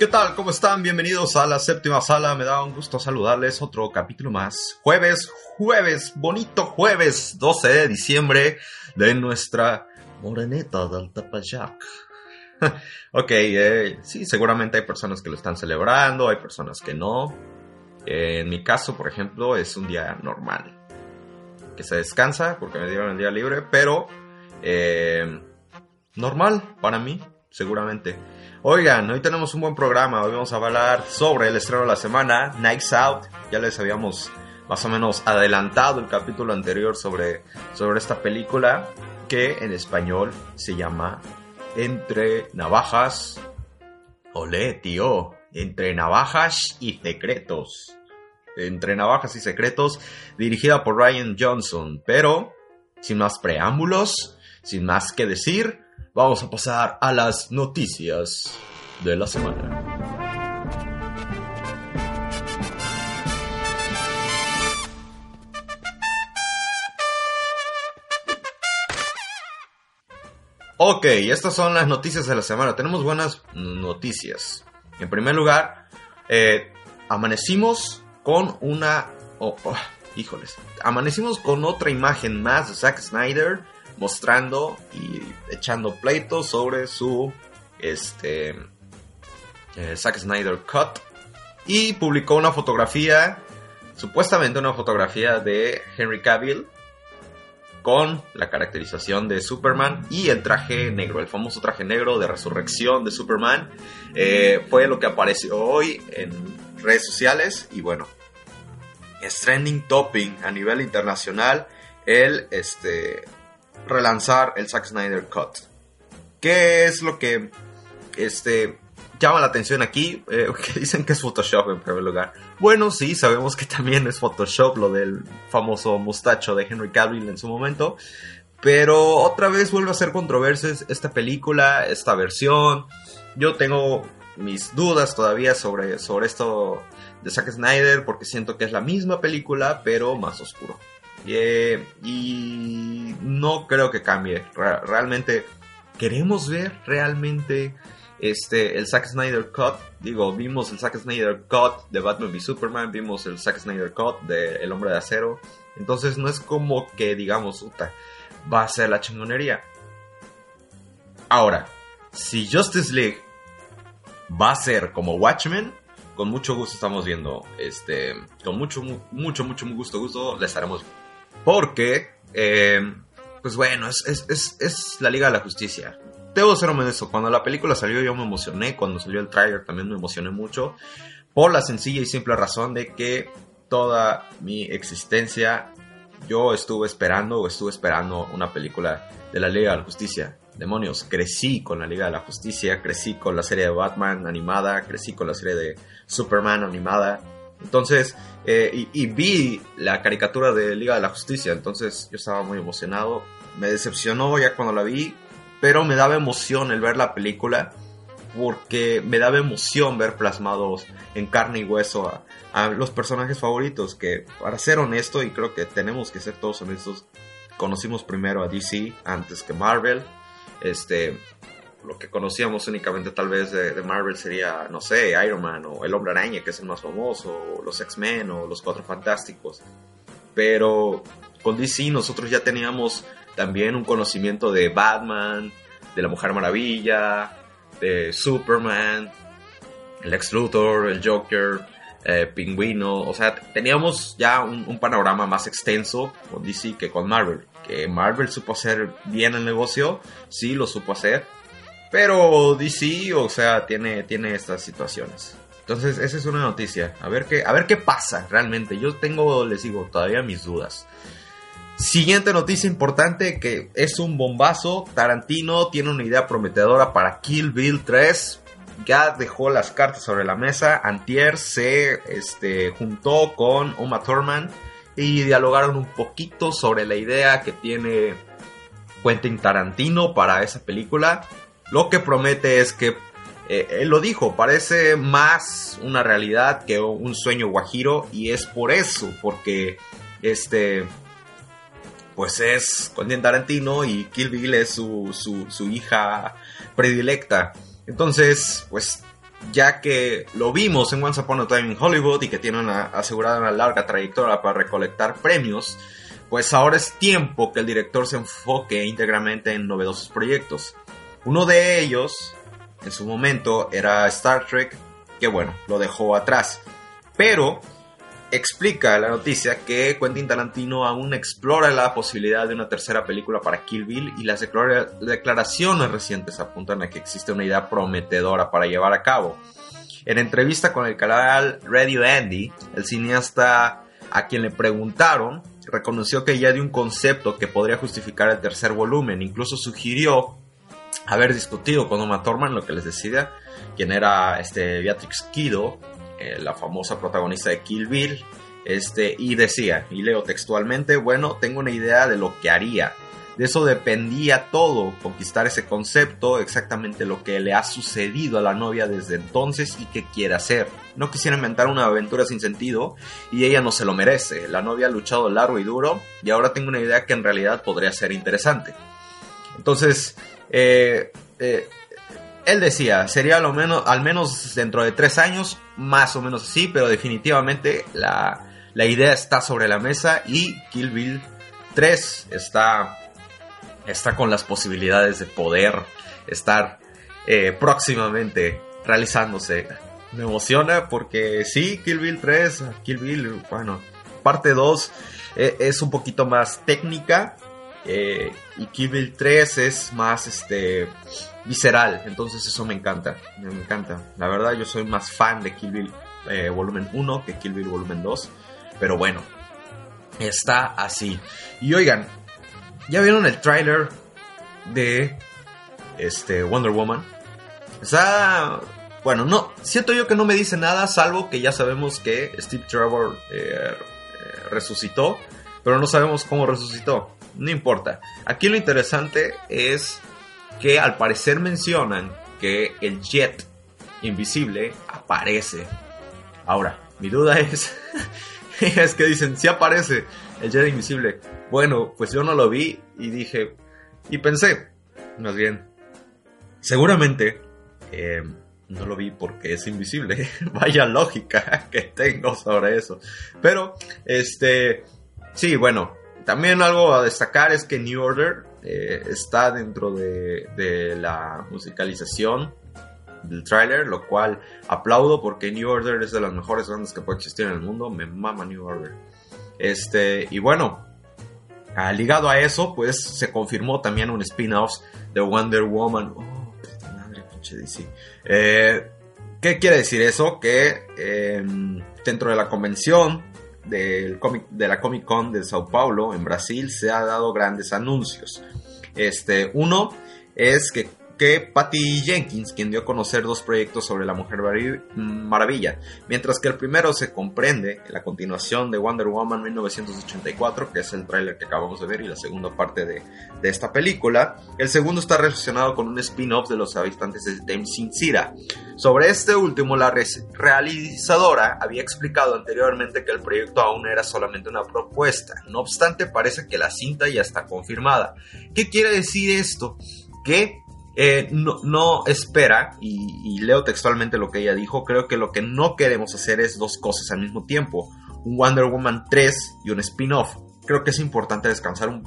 ¿Qué tal? ¿Cómo están? Bienvenidos a la séptima sala. Me da un gusto saludarles. Otro capítulo más. Jueves, jueves, bonito jueves, 12 de diciembre de nuestra moreneta del Tepeyac. ok, eh, sí, seguramente hay personas que lo están celebrando, hay personas que no. Eh, en mi caso, por ejemplo, es un día normal. Que se descansa porque me dieron el día libre, pero eh, normal para mí, seguramente. Oigan, hoy tenemos un buen programa. Hoy vamos a hablar sobre el estreno de la semana, Nights Out. Ya les habíamos más o menos adelantado el capítulo anterior sobre, sobre esta película que en español se llama Entre Navajas. Olé, tío. Entre Navajas y Secretos. Entre Navajas y Secretos, dirigida por Ryan Johnson. Pero, sin más preámbulos, sin más que decir, vamos a pasar a las noticias de la semana. Ok, estas son las noticias de la semana. Tenemos buenas noticias. En primer lugar, eh, amanecimos con una... oh, oh, híjoles. Amanecimos con otra imagen más de Zack Snyder mostrando y echando pleitos sobre su este eh, Zack Snyder Cut y publicó una fotografía supuestamente una fotografía de Henry Cavill con la caracterización de Superman y el traje negro, el famoso traje negro de resurrección de Superman. Eh, fue lo que apareció hoy en redes sociales y bueno, es trending topping a nivel internacional el este relanzar el Zack Snyder Cut. ¿Qué es lo que este, llama la atención aquí? Eh, que dicen que es Photoshop en primer lugar. Bueno, sí, sabemos que también es Photoshop lo del famoso mustacho de Henry Cavill en su momento. Pero otra vez vuelve a ser controversias esta película, esta versión. Yo tengo mis dudas todavía sobre, sobre esto de Zack Snyder porque siento que es la misma película pero más oscuro. Y no creo que cambie. Re- realmente queremos ver realmente este el Zack Snyder Cut. Digo, vimos el Zack Snyder Cut de Batman v Superman, vimos el Zack Snyder Cut de El Hombre de Acero. Entonces no es como que digamos, "Uta, va a ser la chingonería. Ahora, si Justice League va a ser como Watchmen, con mucho gusto estamos viendo, este, con mucho, mu- mucho, mucho gusto, gusto, le estaremos porque, eh, pues bueno, es, es, es, es la Liga de la Justicia. Debo ser honesto, cuando la película salió yo me emocioné, cuando salió el trailer también me emocioné mucho, por la sencilla y simple razón de que toda mi existencia yo estuve esperando o estuve esperando una película de la Liga de la Justicia. Demonios, crecí con la Liga de la Justicia, crecí con la serie de Batman animada, crecí con la serie de Superman animada. Entonces, eh, y, vi la caricatura de Liga de la Justicia, entonces yo estaba muy emocionado. Me decepcionó ya cuando la vi, pero me daba emoción el ver la película, porque me daba emoción ver plasmados en carne y hueso a, los personajes favoritos, que para ser honesto, y creo que tenemos que ser todos honestos, conocimos primero a DC antes que Marvel. Este, lo que conocíamos únicamente tal vez de, de Marvel sería, no sé, Iron Man o el Hombre Araña, que es el más famoso, o los X-Men o los Cuatro Fantásticos. Pero con DC nosotros ya teníamos también un conocimiento de Batman, de la Mujer Maravilla, de Superman, el Luthor, el Joker, eh, Pingüino, o sea, teníamos ya un, un panorama más extenso con DC que con Marvel. Que Marvel supo hacer bien el negocio, sí lo supo hacer, pero DC, o sea, tiene, tiene estas situaciones. Entonces, esa es una noticia. A ver qué, a ver qué pasa realmente. Yo tengo, les digo, todavía mis dudas. Siguiente noticia importante que es un bombazo. Tarantino tiene una idea prometedora para Kill Bill 3. Ya dejó las cartas sobre la mesa. Antier se este, juntó con Uma Thurman y dialogaron un poquito sobre la idea que tiene Quentin Tarantino para esa película. Lo que promete es que, eh, él lo dijo, parece más una realidad que un sueño guajiro y es por eso, porque este, pues es Quentin Tarantino y Kill Bill es su, su hija predilecta. Entonces, pues ya que lo vimos en Once Upon a Time in Hollywood y que tiene asegurada una larga trayectoria para recolectar premios, pues ahora es tiempo que el director se enfoque íntegramente en novedosos proyectos. Uno de ellos, en su momento, era Star Trek, que bueno, lo dejó atrás. Pero explica la noticia que Quentin Tarantino aún explora la posibilidad de una tercera película para Kill Bill y las declaraciones recientes apuntan a que existe una idea prometedora para llevar a cabo. En entrevista con el canal Radio Andy, el cineasta a quien le preguntaron reconoció que ya dio un concepto que podría justificar el tercer volumen, incluso sugirió haber discutido con Uma Thurman, lo que les decía, quien era este Beatrix Kido, eh, la famosa protagonista de Kill Bill, este, y decía, y leo textualmente, bueno, tengo una idea de lo que haría. De eso dependía todo, conquistar ese concepto, exactamente lo que le ha sucedido a la novia desde entonces y qué quiere hacer. No quisiera inventar una aventura sin sentido y ella no se lo merece. La novia ha luchado largo y duro y ahora tengo una idea que en realidad podría ser interesante. Entonces, eh, eh, él decía, sería lo menos, al menos dentro de tres años, más o menos así, pero definitivamente la, idea está sobre la mesa y Kill Bill 3 está, está con las posibilidades de poder estar eh, próximamente realizándose. Me emociona porque sí, Kill Bill 3, Kill Bill, bueno, parte 2 eh, es un poquito más técnica eh, y Kill Bill 3 es más este visceral, entonces eso me encanta, me encanta. La verdad yo soy más fan de Kill Bill eh, volumen 1 que Kill Bill volumen 2, pero bueno, está así. Y oigan, ¿ya vieron el tráiler de este Wonder Woman? Está bueno, no, siento yo que no me dice nada, salvo que ya sabemos que Steve Trevor eh, resucitó, pero no sabemos cómo resucitó. No importa. Aquí lo interesante es que al parecer mencionan que el jet invisible aparece. Ahora, mi duda es, es que dicen, si aparece el jet invisible. Bueno, pues yo no lo vi y dije, y pensé, más bien, seguramente eh, no lo vi porque es invisible. Vaya lógica que tengo sobre eso. Pero, este, sí, bueno, también algo a destacar es que New Order eh, está dentro de, la musicalización del tráiler, lo cual aplaudo porque New Order es de las mejores bandas que puede existir en el mundo, me mama New Order. Este, y bueno, ah, ligado a eso, pues se confirmó también un spin-off de Wonder Woman. Oh, madre, pinche DC. Eh, ¿Qué quiere decir eso? Que em, dentro de la convención del de la Comic Con de Sao Paulo en Brasil se ha dado grandes anuncios. Este, uno es que que Patty Jenkins, quien dio a conocer dos proyectos sobre la Mujer Maravilla, mientras que el primero se comprende en la continuación de Wonder Woman 1984, que es el tráiler que acabamos de ver y la segunda parte de, esta película. El segundo está relacionado con un spin-off de los habitantes de Dame Sin Sobre este último, la realizadora había explicado anteriormente que el proyecto aún era solamente una propuesta. No obstante, parece que la cinta ya está confirmada. ¿Qué quiere decir esto? Que eh, no, espera, y, leo textualmente lo que ella dijo, creo que lo que no queremos hacer es dos cosas al mismo tiempo, un Wonder Woman 3 y un spin-off. Creo que es importante descansar un,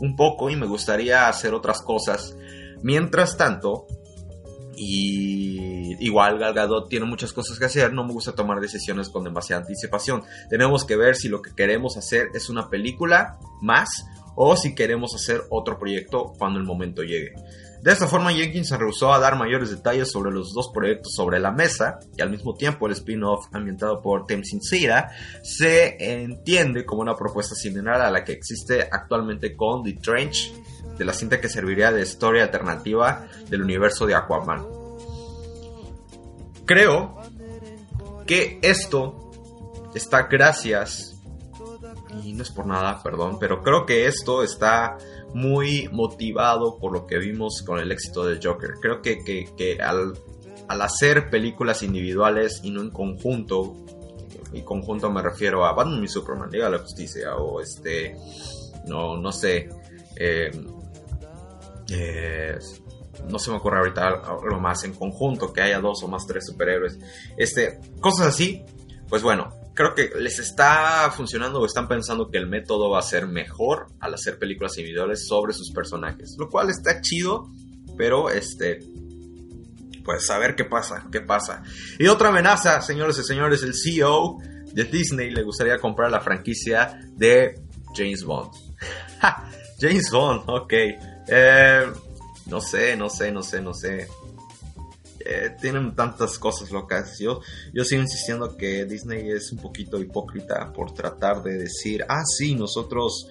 un poco y me gustaría hacer otras cosas. Mientras tanto, y igual Gal Gadot tiene muchas cosas que hacer, no me gusta tomar decisiones con demasiada anticipación. Tenemos que ver si lo que queremos hacer es una película más o si queremos hacer otro proyecto cuando el momento llegue. De esta forma, Jenkins se rehusó a dar mayores detalles sobre los dos proyectos sobre la mesa y al mismo tiempo el spin-off ambientado por Tim Sincera se entiende como una propuesta similar a la que existe actualmente con The Trench, de la cinta que serviría de historia alternativa del universo de Aquaman. Creo que esto está gracias, y no es por nada, perdón, pero creo que esto está muy motivado por lo que vimos con el éxito de Joker. Creo que, que, al, al, hacer películas individuales y no en conjunto, y conjunto me refiero a Batman y Superman, Liga de la Justicia, o este, no, no sé, eh, eh, no se me ocurre ahorita algo más en conjunto, que haya dos o más tres superhéroes, este, cosas así, pues bueno, creo que les está funcionando o están pensando que el método va a ser mejor al hacer películas individuales sobre sus personajes, lo cual está chido, pero este, pues a ver qué pasa, qué pasa. Y otra amenaza, señores y señores, el CEO de Disney le gustaría comprar la franquicia de James Bond. James Bond, ok. Eh, no sé, no sé, no sé, no sé. Eh, tienen tantas cosas locas. Yo, yo sigo insistiendo que Disney es un poquito hipócrita por tratar de decir, ah, sí, nosotros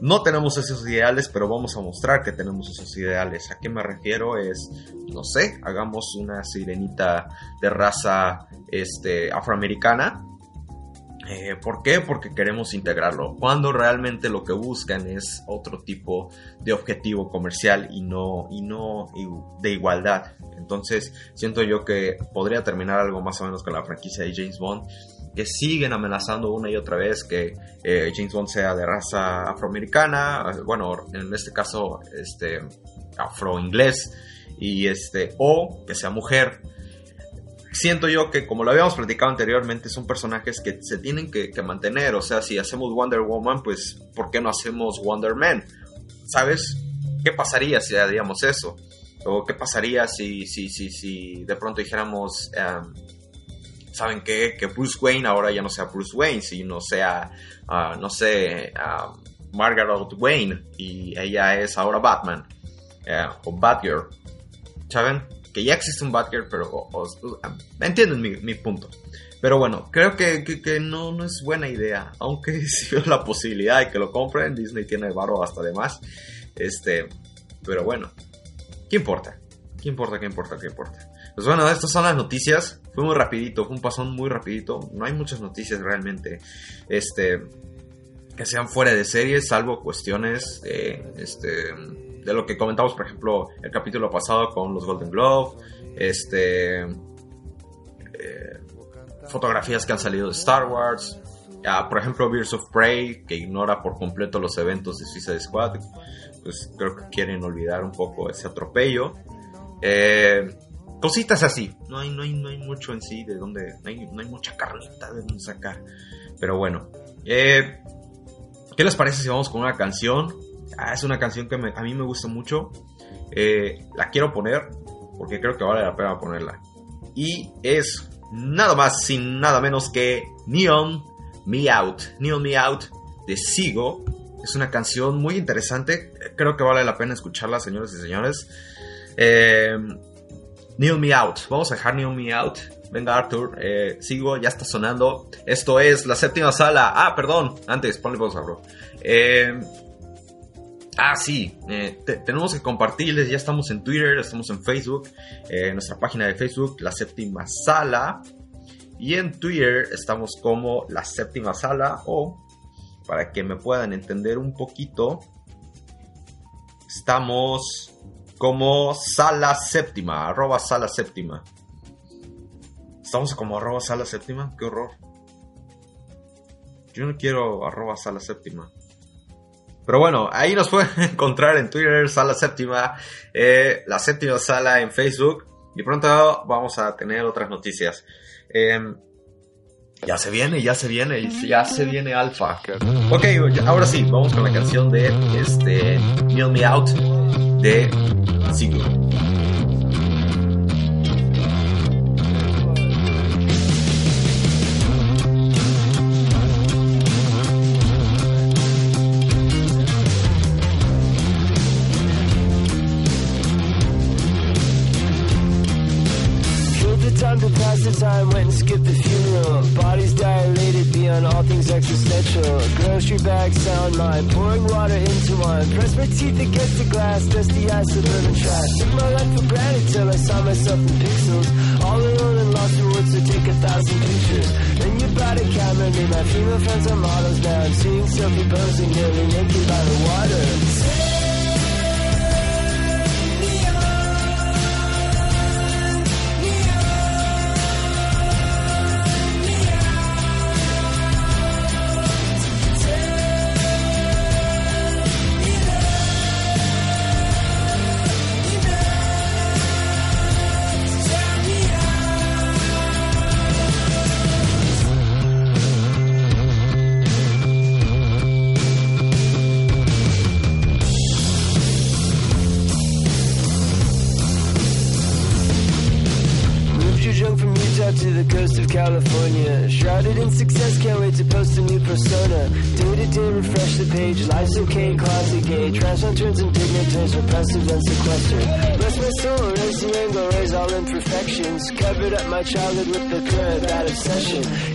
no tenemos esos ideales, pero vamos a mostrar que tenemos esos ideales. ¿A qué me refiero? Es, no sé, hagamos una sirenita de raza este, afroamericana eh, ¿Por qué? Porque queremos integrarlo. Cuando realmente lo que buscan es otro tipo de objetivo comercial y no, y no de igualdad. Entonces, siento yo que podría terminar algo más o menos con la franquicia de James Bond, que siguen amenazando una y otra vez que eh, James Bond sea de raza afroamericana, bueno, en este caso, este, afro-inglés, y este, o que sea mujer siento yo que, como lo habíamos platicado anteriormente, son personajes que se tienen que, mantener. O sea, si hacemos Wonder Woman, pues, ¿por qué no hacemos Wonder Man? ¿Sabes? ¿Qué pasaría si haríamos eso? ¿O qué pasaría si, si, si, si de pronto dijéramos, em, ¿saben qué? Que Bruce Wayne ahora ya no sea Bruce Wayne, sino sea, ah, no sé, Margaret Wayne y ella es ahora Batman eh, o Batgirl. ¿Saben? Que ya existe un Batgirl, pero entienden mi, punto. Pero bueno, creo que, no, no es buena idea. Aunque si veo la posibilidad de que lo compren, Disney tiene barro hasta de más. Este, pero bueno, ¿qué importa? ¿Qué importa? ¿Qué importa? ¿Qué importa? Pues bueno, estas son las noticias. Fue muy rapidito, fue un pasón muy rapidito. No hay muchas noticias realmente. Este, que sean fuera de series, salvo cuestiones de, este, de lo que comentamos, por ejemplo, el capítulo pasado con los Golden Globe, este, eh, fotografías que han salido de Star Wars, por ejemplo, Birds of Prey, que ignora por completo los eventos de Suicide Squad, pues creo que quieren olvidar un poco ese atropello. Eh, cositas así, no hay, no, hay, no hay mucho en sí de donde, no hay, no hay mucha carnita de donde sacar, pero bueno. Eh, ¿Qué les parece si vamos con una canción? Ah, es una canción que a mí me gusta mucho. Eh, la quiero poner porque creo que vale la pena ponerla. Y es nada más sin nada menos que Neon Me Out. Neon Me Out de Sigo. Es una canción muy interesante. Creo que vale la pena escucharla, señores y señores. Eh, Neon Me Out. Vamos a dejar Neon Me Out. Venga, Arthur. Eh, sigo, ya está sonando. Esto es la séptima sala. Ah, perdón. Antes, ponle pausa, bro. Eh, Ah, sí, eh, tenemos que compartirles, ya estamos en Twitter, estamos en Facebook, en eh, nuestra página de Facebook, La Séptima Sala, y en Twitter estamos como La Séptima Sala, o para que me puedan entender un poquito, estamos como Sala Séptima, arroba Sala Séptima. Estamos como arroba Sala Séptima, qué horror. Yo no quiero arroba Sala Séptima. Pero bueno, ahí nos pueden encontrar en Twitter, Sala Séptima, eh, la séptima sala en Facebook. Y pronto vamos a tener otras noticias. Em, ya se viene, ya se viene, ya se viene Alfa. Ok, ahora sí, vamos con la canción de este Kneel Me Out de Time, to pass the time, went and skipped the funeral. Bodies dilated beyond all things existential. Grocery bag sound mind, pouring water into wine. Press my teeth against the glass, dusty eyes, suburban trash. Took my life for granted till I saw myself in pixels. All alone and lost in woods to take a thousand pictures. Then you bought a camera, me my female friends are models now. I'm seeing Sophie posing nearly naked by the water. Childhood with the current, that obsession.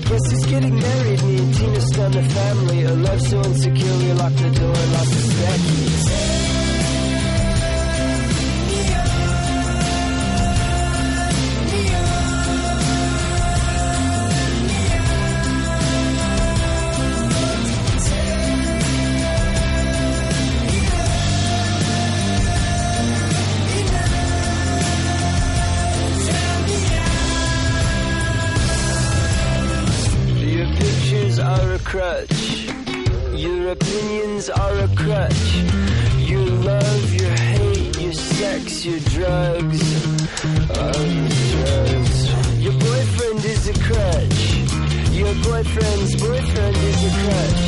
Yeah.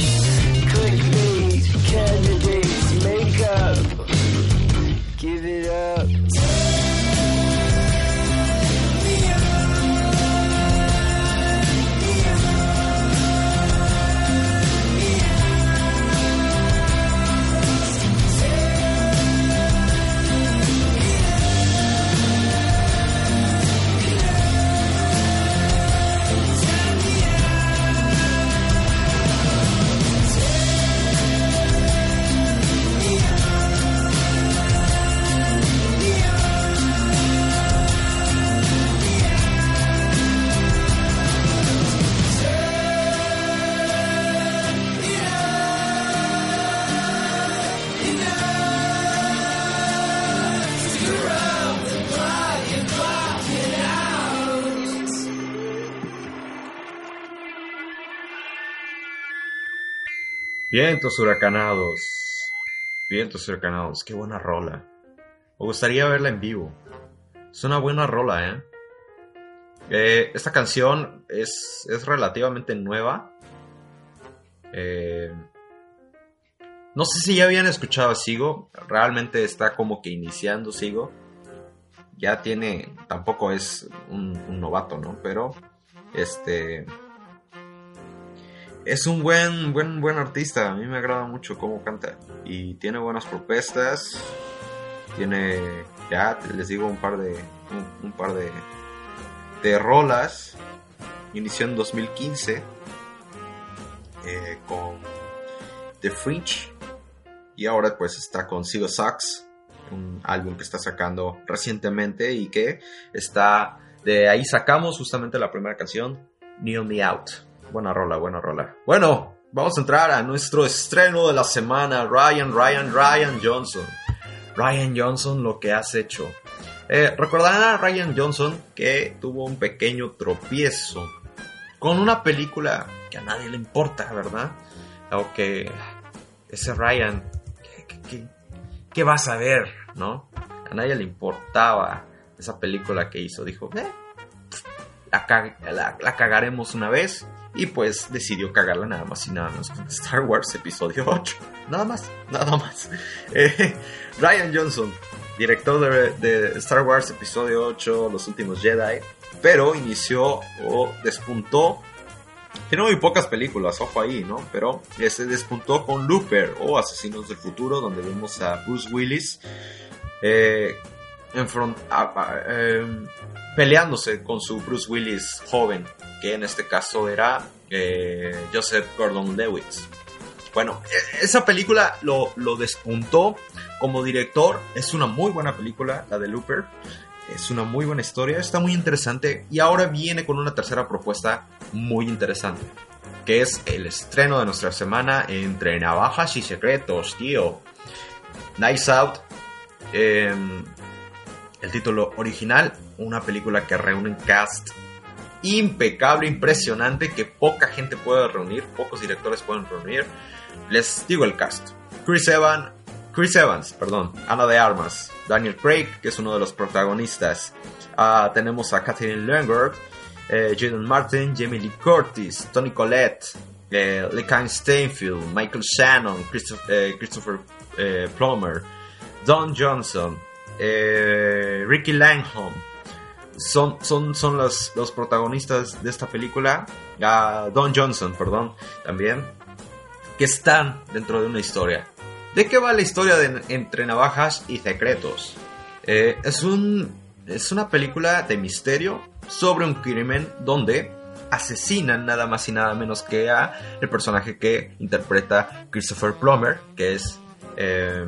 Vientos huracanados. Vientos huracanados. Qué buena rola. Me gustaría verla en vivo. Es una buena rola, ¿eh? eh esta canción es, es relativamente nueva. Eh, no sé si ya habían escuchado a Sigo. Realmente está como que iniciando Sigo. Ya tiene. Tampoco es un, un novato, ¿no? Pero. Este es un buen, buen, buen artista. A mí me agrada mucho cómo canta. Y tiene buenas propuestas. Tiene, ya les digo, un par de, un, par de, de rolas. Inició en 2015 eh, con The Fringe. Y ahora pues está con Sigo Sucks. Un álbum que está sacando recientemente y que está... De ahí sacamos justamente la primera canción, Kneel Me Out. Buena rola, buena rola. Bueno, vamos a entrar a nuestro estreno de la semana. Ryan, Ryan, Ryan Johnson. Ryan Johnson, lo que has hecho. Eh, recordarán a Ryan Johnson que tuvo un pequeño tropiezo con una película que a nadie le importa, ¿verdad? O que ese Ryan, ¿qué, vas a ver? ¿No? A nadie le importaba esa película que hizo. Dijo, eh, la cagaremos una vez y pues decidió cagarla nada más y nada menos con Star Wars Episodio 8. Nada más, nada más. Eh, Ryan Johnson, director de, Star Wars Episodio 8, Los Últimos Jedi, pero inició o despuntó. Tiene muy pocas películas, ojo ahí, ¿no? Pero se despuntó con Looper o Asesinos del Futuro, donde vemos a Bruce Willis eh, en front, em, peleándose con su Bruce Willis joven que en este caso era eh, Joseph Gordon-Levitt. Bueno, e, esa película lo, despuntó como director. Es una muy buena película, la de Looper. Es una muy buena historia, está muy interesante y ahora viene con una tercera propuesta muy interesante, que es el estreno de nuestra semana entre Navajas y Secretos, tío. Nice Out, em, el título original, una película que reúne un cast impecable, impresionante, que poca gente puede reunir, pocos directores pueden reunir. Les digo el cast. Chris Evans, Chris Evans, perdón, Ana de Armas, Daniel Craig, que es uno de los protagonistas. Ah, tenemos a Catherine Langford, eh, Jaden Martin, Jamie Lee Curtis, Tony Collette, eh, Steinfeld, Michael Shannon, Christopher, eh, eh, Plummer, Don Johnson, Ricky Langham. Son, son, son los, los protagonistas de esta película. Don Johnson, perdón, también. Que están dentro de una historia. ¿De qué va la historia de Entre Navajas y Secretos? Eh, es, un, es una película de misterio sobre un crimen donde asesinan nada más y nada menos que a el personaje que interpreta Christopher Plummer, que es eh,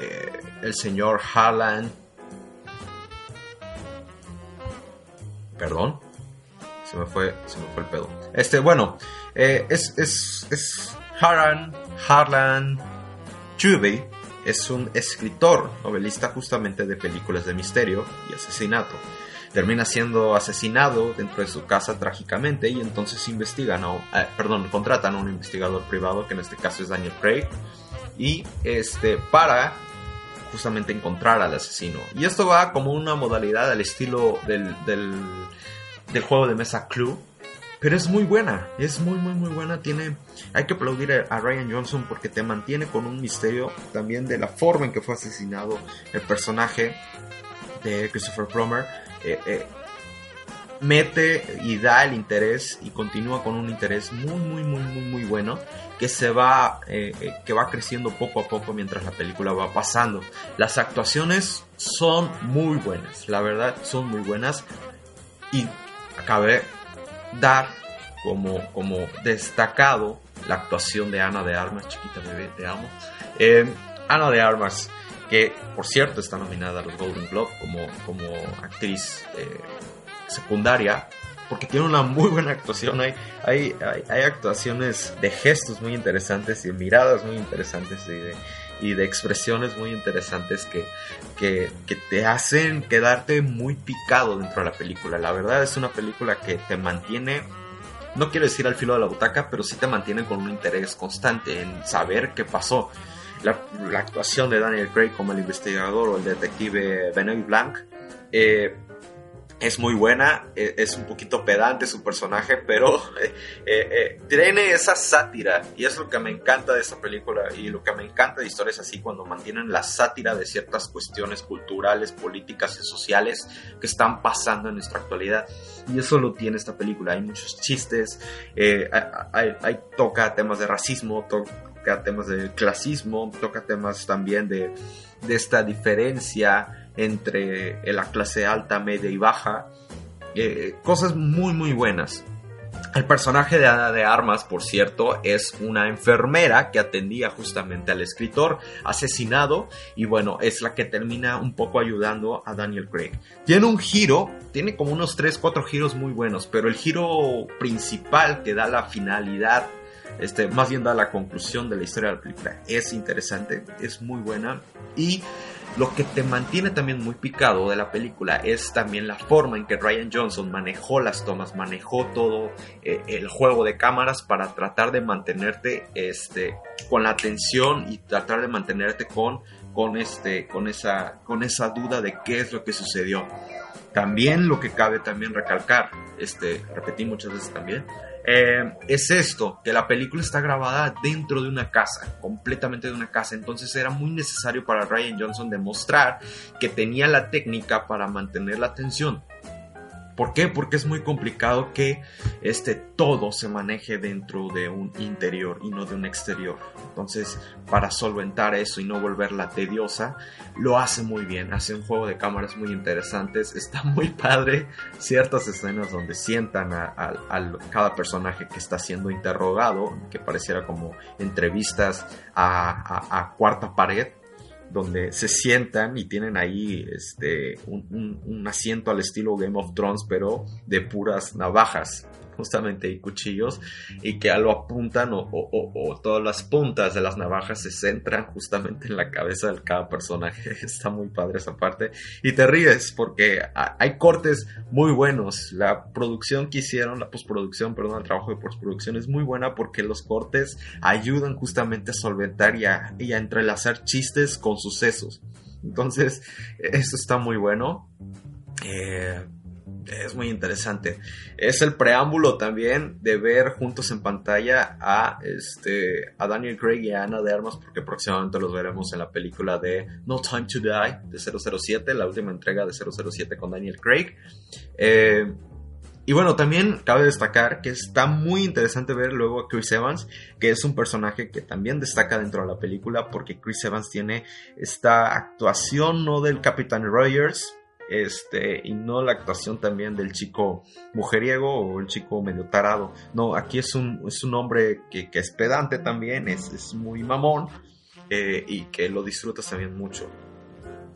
eh, el señor Harlan. Perdón, se me fue, se me fue el pedo. Este, bueno, es, es, es Harlan Harlan Chubey es un escritor, novelista justamente de películas de misterio y asesinato. Termina siendo asesinado dentro de su casa trágicamente y entonces investigan, eh, perdón, contratan a un investigador privado que en este caso es Daniel Craig y este para justamente encontrar al asesino. Y esto va como una modalidad al estilo del, del, juego de mesa Clue, pero es muy buena, es muy, muy, muy buena. Tiene, hay que aplaudir a, Ryan Johnson porque te mantiene con un misterio también de la forma en que fue asesinado el personaje de Christopher Plummer. Eh, eh, mete y da el interés y continúa con un interés muy, muy, muy, muy, muy bueno que se va, eh, que va creciendo poco a poco mientras la película va pasando. Las actuaciones son muy buenas, la verdad son muy buenas y acabé dar como, como destacado la actuación de Ana de Armas, chiquita bebé, te amo. Eh, Ana de Armas, que por cierto está nominada a los Golden Globe como, como actriz eh, secundaria, porque tiene una muy buena actuación. Hay, hay, hay, actuaciones de gestos muy interesantes y miradas muy interesantes y de, y de expresiones muy interesantes que, que, te hacen quedarte muy picado dentro de la película. La verdad es una película que te mantiene, no quiero decir al filo de la butaca, pero sí te mantiene con un interés constante en saber qué pasó. La, la actuación de Daniel Craig como el investigador o el detective Benoit Blanc eh, es muy buena, e, es un poquito pedante su personaje, pero eh, eh, tiene esa sátira y es lo que me encanta de esta película y lo que me encanta de historias así cuando mantienen la sátira de ciertas cuestiones culturales, políticas y sociales que están pasando en nuestra actualidad. Y eso lo tiene esta película, hay muchos chistes, eh, hay, toca temas de racismo, toca temas de clasismo, toca temas también de, de esta diferencia entre la clase alta, media y baja. Eh, cosas muy muy buenas. El personaje de Ana de Armas, por cierto, es una enfermera que atendía justamente al escritor asesinado y bueno, es la que termina un poco ayudando a Daniel Craig. Tiene un giro, tiene como unos 3, 4 giros muy buenos, pero el giro principal que da la finalidad, este, más bien da la conclusión de la historia de la película, es interesante, es muy buena y lo que te mantiene también muy picado de la película es también la forma en que Ryan Johnson manejó las tomas, manejó todo eh, el juego de cámaras para tratar de mantenerte este, con la atención y tratar de mantenerte con, con, este, con, esa, con esa duda de qué es lo que sucedió. También lo que cabe también recalcar, este, repetí muchas veces también, eh, es esto, que la película está grabada dentro de una casa, completamente de una casa, entonces era muy necesario para Ryan Johnson demostrar que tenía la técnica para mantener la atención. ¿Por qué? Porque es muy complicado que este, todo se maneje dentro de un interior y no de un exterior. Entonces, para solventar eso y no volverla tediosa, lo hace muy bien. Hace un juego de cámaras muy interesantes. Está muy padre ciertas escenas donde sientan a, cada personaje que está siendo interrogado, que pareciera como entrevistas a, a cuarta pared donde se sientan y tienen ahí este, un, un- un asiento al estilo Game of Thrones, pero de puras navajas, justamente y cuchillos, y que lo apuntan o, todas las puntas de las navajas se centran justamente en la cabeza de cada personaje. Está muy padre esa parte. Y te ríes porque ha- hay cortes muy buenos. La producción que hicieron, la postproducción, perdón, el trabajo de postproducción es muy buena porque los cortes ayudan justamente a solventar y a, y a entrelazar chistes con sucesos. Entonces, eso está muy bueno. Eh, es muy interesante. Es el preámbulo también de ver juntos en pantalla a, este, a Daniel Craig y a Ana de Armas, porque próximamente los veremos en la película de No Time to Die de 007, la última entrega de 007 con Daniel Craig. Eh, y bueno, también cabe destacar que está muy interesante ver luego a Chris Evans, que es un personaje que también destaca dentro de la película, porque Chris Evans tiene esta actuación no del Capitán Rogers, este, y no la actuación también del chico mujeriego o el chico medio tarado. No, aquí es un, es un hombre que, que es pedante también, es, es muy mamón eh, y que lo disfrutas también mucho.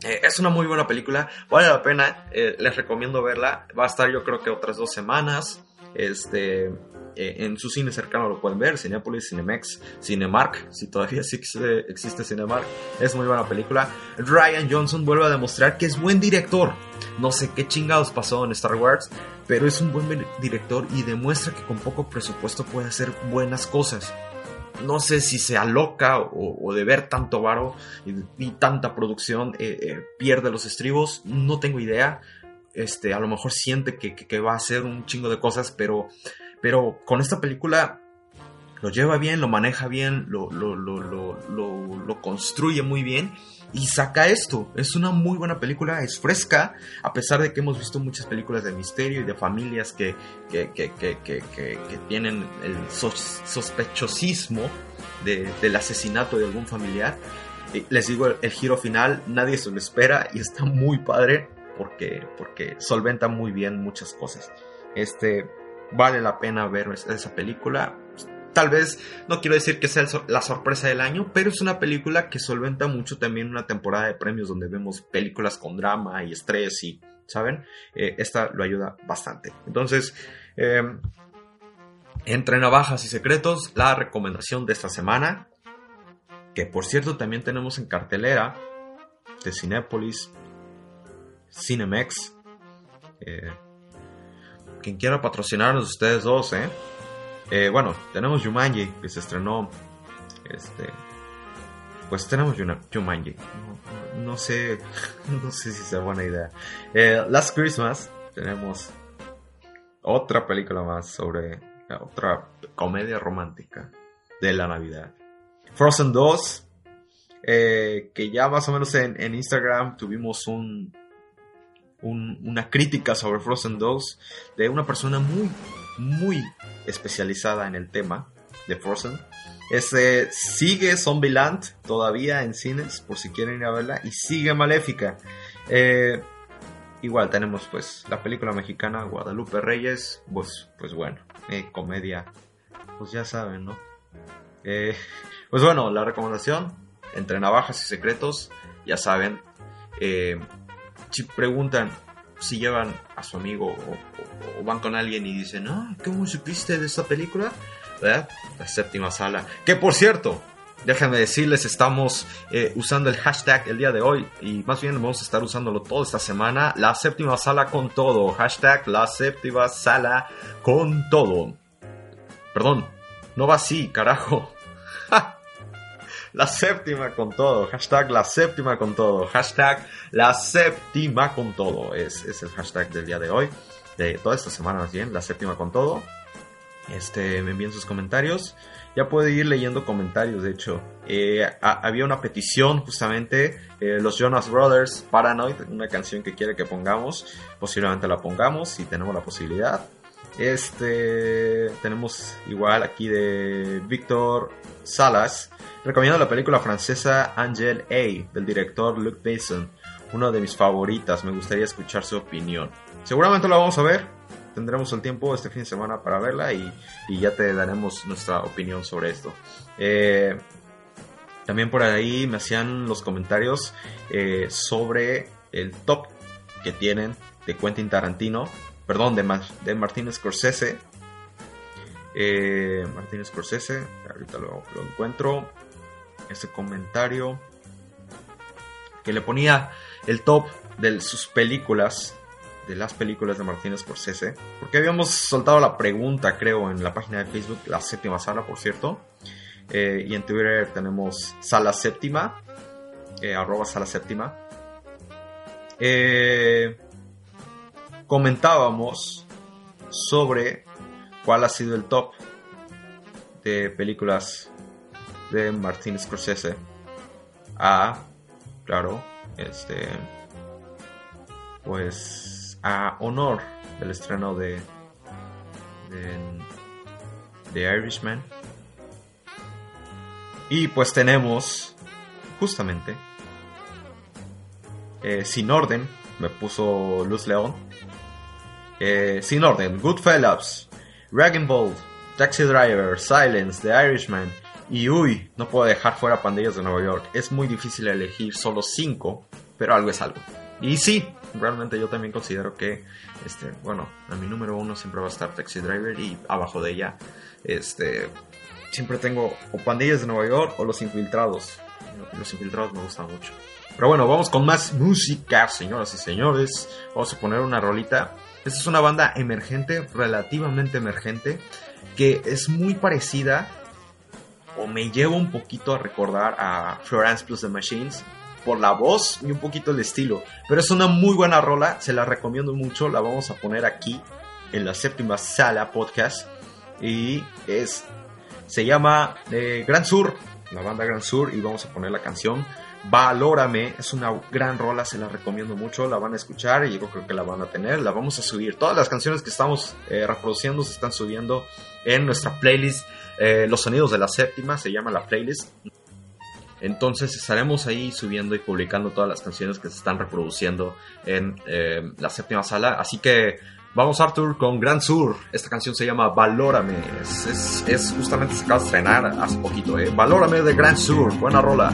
Eh, es una muy buena película, vale la pena, eh, les recomiendo verla. Va a estar yo creo que otras dos semanas. Este, eh, en su cine cercano lo pueden ver, Cinepolis, Cinemex, Cinemark, si todavía existe, Cinemark, es muy buena película. Ryan Johnson vuelve a demostrar que es buen director. No sé qué chingados pasó en Star Wars, pero es un buen director y demuestra que con poco presupuesto puede hacer buenas cosas. No sé si se aloca o, de ver tanto varo y, tanta producción eh, eh, pierde los estribos, no tengo idea. Este, a lo mejor siente que va a hacer un chingo de cosas, pero, pero con esta película lo lleva bien, lo maneja bien, lo, lo, lo, lo, construye muy bien y saca esto. Es una muy buena película, es fresca, a pesar de que hemos visto muchas películas de misterio y de familias que, que, que, que, tienen el sos- sospechosismo de- del asesinato de algún familiar. Les digo, el, el giro final nadie se lo espera y está muy padre porque, porque solventa muy bien muchas cosas. Este, vale la pena ver es- esa película. Tal vez, no quiero decir que sea la sorpresa del año, pero es una película que solventa mucho también una temporada de premios donde vemos películas con drama y estrés y, ¿saben? Eh, esta lo ayuda bastante. Entonces, eh, entre navajas y secretos, la recomendación de esta semana, que por cierto también tenemos en cartelera de Cinépolis, Cinemex. Eh, quien quiera patrocinarnos ustedes dos, ¿eh? Eh, bueno, tenemos Jumanji, que se estrenó. Este. Pues tenemos Jumanji. No, sé. No sé si sea buena idea. Eh, Last Christmas. Tenemos otra película más sobre. Otra comedia romántica de la Navidad. Frozen 2. eh, que ya más o menos en, en Instagram tuvimos un, un- una crítica sobre Frozen 2 de una persona muy, muy especializada en el tema de Frozen. Este, sigue Zombieland todavía en cines, por si quieren ir a verla, y sigue Maléfica. Eh, igual tenemos pues la película mexicana Guadalupe Reyes, pues, pues bueno, eh, comedia, pues ya saben, ¿no? Eh, pues bueno, la recomendación, entre navajas y secretos, ya saben, si preguntan si llevan a su amigo o, o- o van con alguien y dicen, ah, ¿cómo supiste de esta película? ¿Verdad? La séptima sala. Que por cierto, déjenme decirles, estamos eh, usando el hashtag el día de hoy y más bien vamos a estar usándolo toda esta semana. La séptima sala con todo. Hashtag la séptima sala con todo. Perdón, no va así, carajo. La séptima con todo. Hashtag la séptima con todo. Hashtag la séptima con todo. Es, es el hashtag del día de hoy. De toda esta semana más bien. La séptima con todo. Este, me envíen sus comentarios. Ya puedo ir leyendo comentarios, de hecho. Eh, ha- había una petición justamente. eh, los Jonas Brothers, Paranoid, una canción que quiere que pongamos. Posiblemente la pongamos si tenemos la posibilidad. Este, tenemos igual aquí de Víctor Salas. Recomiendo la película francesa Angel A del director Luc Besson, una de mis favoritas. Me gustaría escuchar su opinión. Seguramente la vamos a ver. Tendremos el tiempo este fin de semana para verla y, y ya te daremos nuestra opinión sobre esto. Eh, También por ahí me hacían los comentarios eh, sobre el top que tienen de Quentin Tarantino, perdón, de, de Martin Scorsese. Eh, Scorsese, ahorita lo, lo encuentro. Ese comentario que le ponía el top de sus películas, de las películas de Martin Scorsese, porque habíamos soltado la pregunta, creo, en la página de Facebook, la séptima sala, por cierto, eh, y en Twitter tenemos sala séptima, eh, arroba sala séptima. Eh, comentábamos sobre cuál ha sido el top de películas de Martin Scorsese. A claro este pues a honor del estreno de de, Irishman. Y pues tenemos justamente eh, sin orden me puso Luz León eh, sin orden Goodfellas Dragon Ball Taxi Driver Silence The Irishman y uy, no puedo dejar fuera Pandillas de Nueva York. Es muy difícil elegir solo cinco, pero algo es algo. Y sí, realmente yo también considero que, este, bueno, a mi número uno siempre va a estar Taxi Driver y abajo de ella, este, siempre tengo o Pandillas de Nueva York o Los Infiltrados. Los Infiltrados me gustan mucho. Pero bueno, vamos con más música, señoras y señores. Vamos a poner una rolita. Esta es una banda emergente, relativamente emergente, que es muy parecida o me llevo un poquito a recordar a Florence Plus the Machines por la voz y un poquito el estilo. Pero es una muy buena rola, se la recomiendo mucho, la vamos a poner aquí en la séptima sala podcast y es se llama eh, Gran Sur, la banda Gran Sur y vamos a poner la canción Valórame, es una gran rola, se la recomiendo mucho, la van a escuchar y yo creo que la van a tener, la vamos a subir. Todas las canciones que estamos eh, reproduciendo se están subiendo en nuestra playlist eh, Los Sonidos de la Séptima, se llama la playlist. Entonces estaremos ahí subiendo y publicando todas las canciones que se están reproduciendo en eh, la séptima sala. Así que vamos Arthur con Grand Sur. Esta canción se llama Valórame. Es, justamente se acaba de estrenar hace poquito. ¿eh? Valórame de Grand Sur. Buena rola.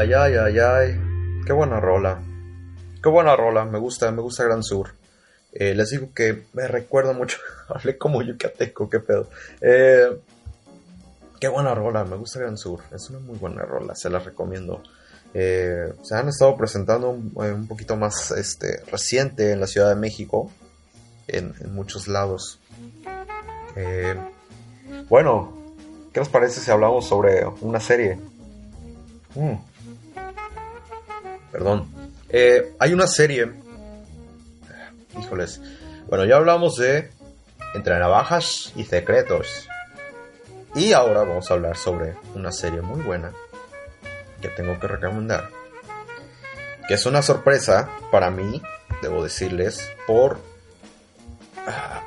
Ay, ay, ay, ay. Qué buena rola. Qué buena rola. Me gusta, me gusta Gran Sur. Eh, les digo que me recuerda mucho. Hablé como yucateco, qué pedo. Eh, qué buena rola. Me gusta Gran Sur. Es una muy buena rola. Se la recomiendo. Eh, se han estado presentando un, un, poquito más este, reciente en la Ciudad de México. En, en muchos lados. bueno, ¿qué nos parece si hablamos sobre una serie? Mm. Perdón. Eh, hay una serie. Híjoles. Bueno, ya hablamos de Entre Navajas y Secretos. Y ahora vamos a hablar sobre una serie muy buena que tengo que recomendar. Que es una sorpresa para mí, debo decirles, por... Ah,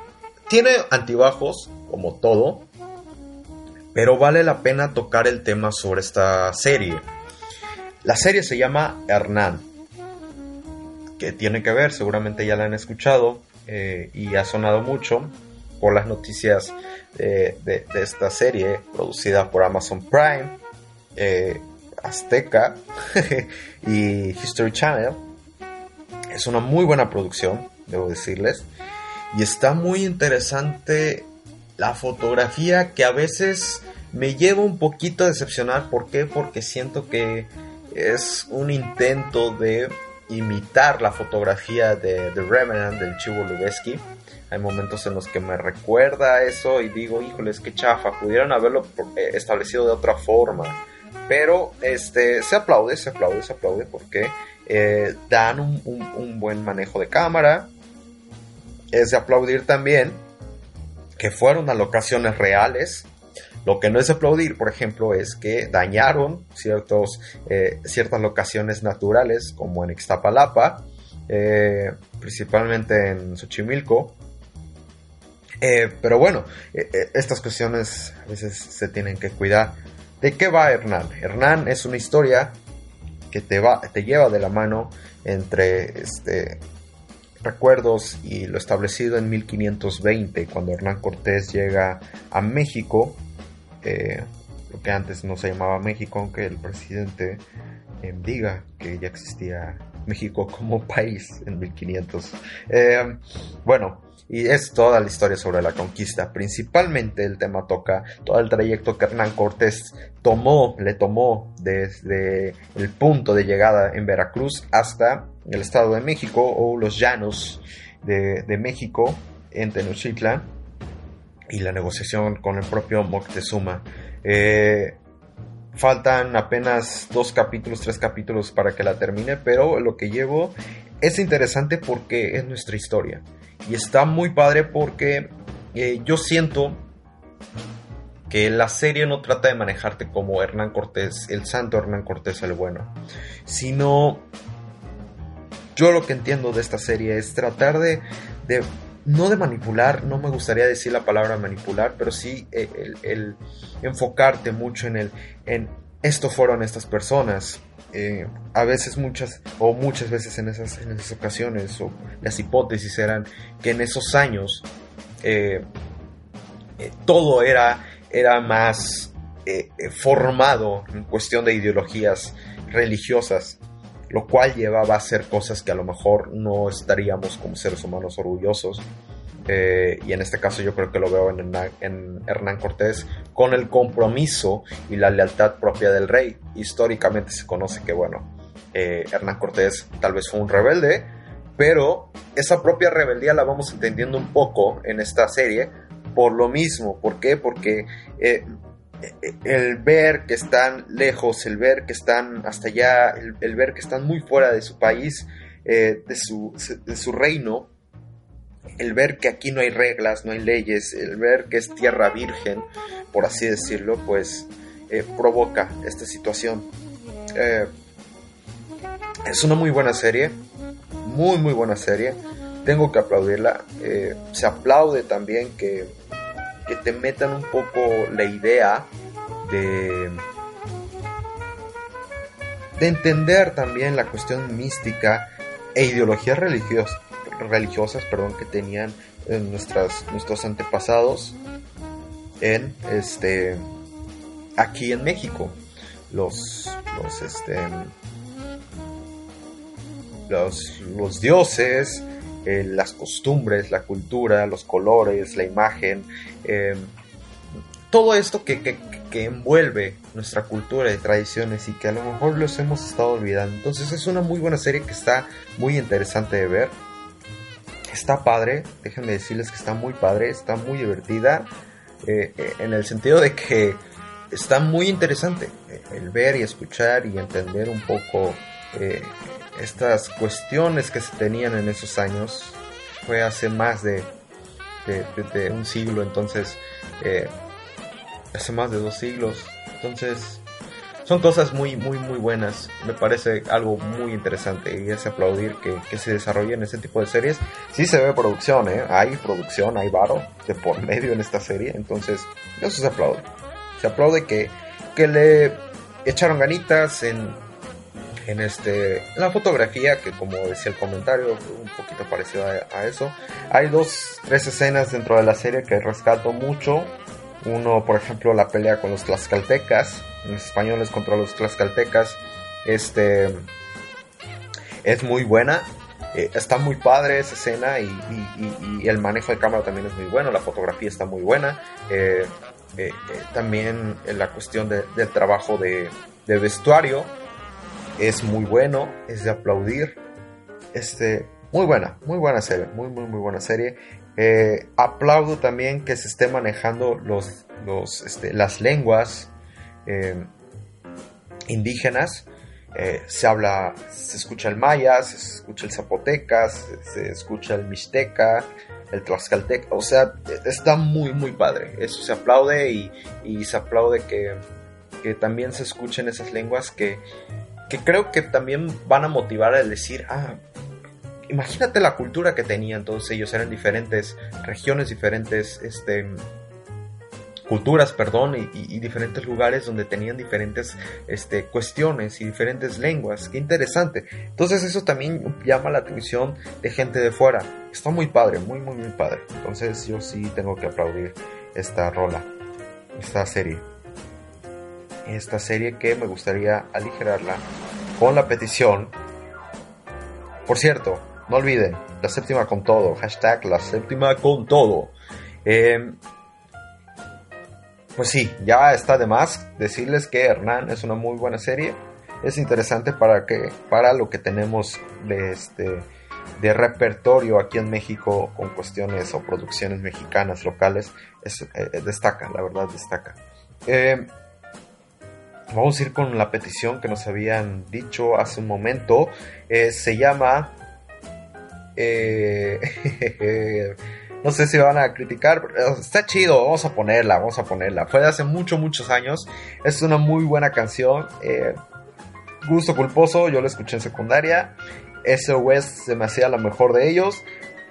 tiene antibajos, como todo, pero vale la pena tocar el tema sobre esta serie. La serie se llama Hernán, que tiene que ver, seguramente ya la han escuchado eh, y ha sonado mucho por las noticias de, esta serie producida por Amazon Prime, eh, Azteca y History Channel. Es una muy buena producción, debo decirles, y está muy interesante la fotografía que a veces me lleva un poquito a decepcionar. ¿Por qué? Porque siento que es un intento de imitar la fotografía de The Revenant del Chivo Lubeski. Hay momentos en los que me recuerda eso y digo, híjoles, qué chafa, pudieran haberlo eh, establecido de otra forma. Pero este, se aplaude, se aplaude, se aplaude porque eh, dan un, buen manejo de cámara. Es de aplaudir también que fueron a locaciones reales, lo que no es aplaudir, por ejemplo, es que dañaron ciertos, eh, ciertas locaciones naturales, como en Ixtapalapa, eh, principalmente en Xochimilco. Eh, pero bueno, estas cuestiones a veces se tienen que cuidar. ¿De qué va Hernán? Hernán es una historia que te, va, te lleva de la mano entre este, recuerdos y lo establecido en 1520, cuando Hernán Cortés llega a México eh, lo que antes no se llamaba México, aunque el presidente eh, diga que ya existía México como país en 1500. Eh, bueno, y es toda la historia sobre la conquista. Principalmente el tema toca todo el trayecto que Hernán Cortés tomó, le tomó desde el punto de llegada en Veracruz hasta el Estado de México o los llanos de, de México en Tenochtitlan y la negociación con el propio Moctezuma. Eh, faltan apenas dos capítulos, tres capítulos para que la termine, pero lo que llevo es interesante porque es nuestra historia. Y está muy padre porque eh, yo siento que la serie no trata de manejarte como Hernán Cortés, el santo Hernán Cortés el bueno, sino yo lo que entiendo de esta serie es tratar de, de no de manipular, no me gustaría decir la palabra manipular, pero sí eh, el, enfocarte mucho en el, en esto fueron estas personas. Eh, a veces muchas, o muchas veces en esas, en esas ocasiones, o las hipótesis eran que en esos años eh, todo era, era más formado en cuestión de ideologías religiosas lo cual llevaba a hacer cosas que a lo mejor no estaríamos como seres humanos orgullosos. Eh, y en este caso yo creo que lo veo en, Hernán Cortés con el compromiso y la lealtad propia del rey. Históricamente se conoce que, bueno, eh, Hernán Cortés tal vez fue un rebelde, pero esa propia rebeldía la vamos entendiendo un poco en esta serie por lo mismo. ¿Por qué? Porque eh, el ver que están lejos, el ver que están hasta allá, el, ver que están muy fuera de su país, eh, de, su, reino, el ver que aquí no hay reglas, no hay leyes, el ver que es tierra virgen, por así decirlo, pues eh, provoca esta situación. Eh, es una muy buena serie, muy muy buena serie, tengo que aplaudirla. se aplaude también que que te metan un poco la idea de, de entender también la cuestión mística e ideologías religiosas, religiosas perdón, que tenían nuestros antepasados en este aquí en México. Los, los, este, los, los dioses, eh, las costumbres, la cultura, los colores, la imagen, eh, todo esto que, que, que, envuelve nuestra cultura y tradiciones y que a lo mejor los hemos estado olvidando. Entonces es una muy buena serie que está muy interesante de ver. Está padre, déjenme decirles que está muy padre, está muy divertida, eh, en el sentido de que está muy interesante el ver y escuchar y entender un poco estas cuestiones que se tenían en esos años. Fue hace más de, de, un siglo, entonces, eh, hace más de dos siglos. Entonces, son cosas muy, muy, muy buenas. Me parece algo muy interesante y es aplaudir que, que se desarrollen ese tipo de series. Sí se ve producción, ¿eh? Hay producción, hay varo de por medio en esta serie. Entonces, eso se aplaude. Se aplaude que, que le echaron ganitas en, en este la fotografía que como decía el comentario un poquito parecido a, eso. Hay dos tres escenas dentro de la serie que rescato mucho. Uno por ejemplo la pelea con los tlaxcaltecas los españoles contra los tlaxcaltecas. Este es muy buena eh, está muy padre esa escena y, el manejo de cámara también es muy bueno la fotografía está muy buena. Eh, eh, también la cuestión del trabajo de, de vestuario es muy bueno, es de aplaudir. Este, muy buena, muy buena serie, muy, muy, muy buena serie. Eh, aplaudo también que se esté manejando los, los, este, las lenguas eh, indígenas. Eh, se habla, se escucha el maya, se escucha el zapoteca, se, escucha el mixteca, el tlaxcalteca, o sea, está muy, muy padre. Eso se aplaude y, y se aplaude que, que también se escuchen esas lenguas que, creo que también van a motivar a decir, ah, imagínate la cultura que tenían todos ellos, eran diferentes regiones, diferentes este, culturas, perdón, y, diferentes lugares donde tenían diferentes este, cuestiones y diferentes lenguas. Qué interesante. Entonces eso también llama la atención de gente de fuera. Está muy padre, muy, muy, muy padre. Entonces yo sí tengo que aplaudir esta rola, esta serie esta serie que me gustaría aligerarla con la petición. Por cierto, no olviden, la séptima con todo, hashtag la séptima con todo. Em, pues sí, ya está de más decirles que Hernán es una muy buena serie. Es interesante para para lo que tenemos de este de repertorio aquí en México con cuestiones o producciones mexicanas locales es, eh, destaca, la verdad destaca. Eh, Vamos a ir con la petición que nos habían dicho hace un momento. Eh, se llama... Eh, no sé si van a criticar, está chido, vamos a ponerla, vamos a ponerla. Fue de hace muchos, muchos años. Es una muy buena canción. Eh, gusto culposo, yo la escuché en secundaria. SOS se me hacía la mejor de ellos.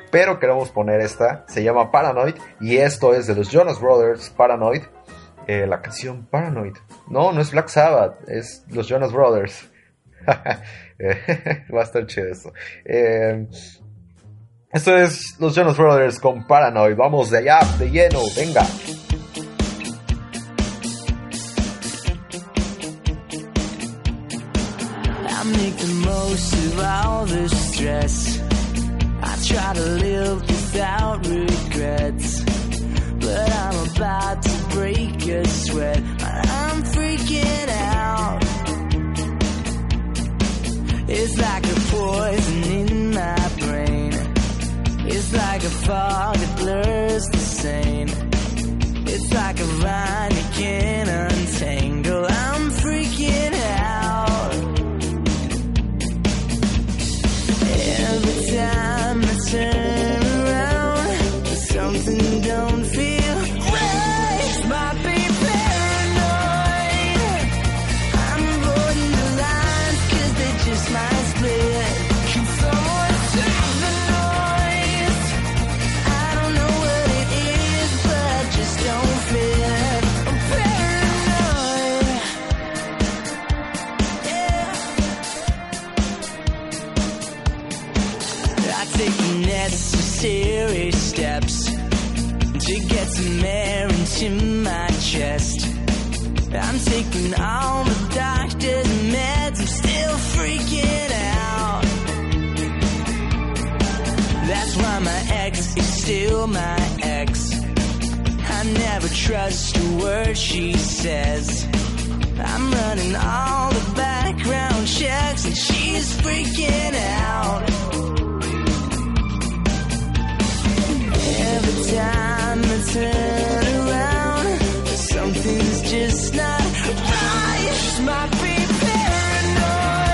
Pero queremos poner esta. Se llama Paranoid. Y esto es de los Jonas Brothers, Paranoid. la canción Paranoid. No, no es Black Sabbath, es los Jonas Brothers. Va a estar chido eso. Eh, esto es los Jonas Brothers con Paranoid. Vamos de allá, de lleno, venga. I make the most of all the stress. I try to live without regrets. But I'm about to break a sweat. I'm freaking out. It's like a poison in my brain. It's like a fog that blurs the same. It's like a vine you can't untangle. I'm freaking out. Every time I turn some air into my chest. I'm taking all the doctor's and meds, I'm still freaking out. That's why my ex is still my ex. I never trust a word she says. I'm running all the background checks and she's freaking out. Every time I turn around, something's just not right. Might be paranoid.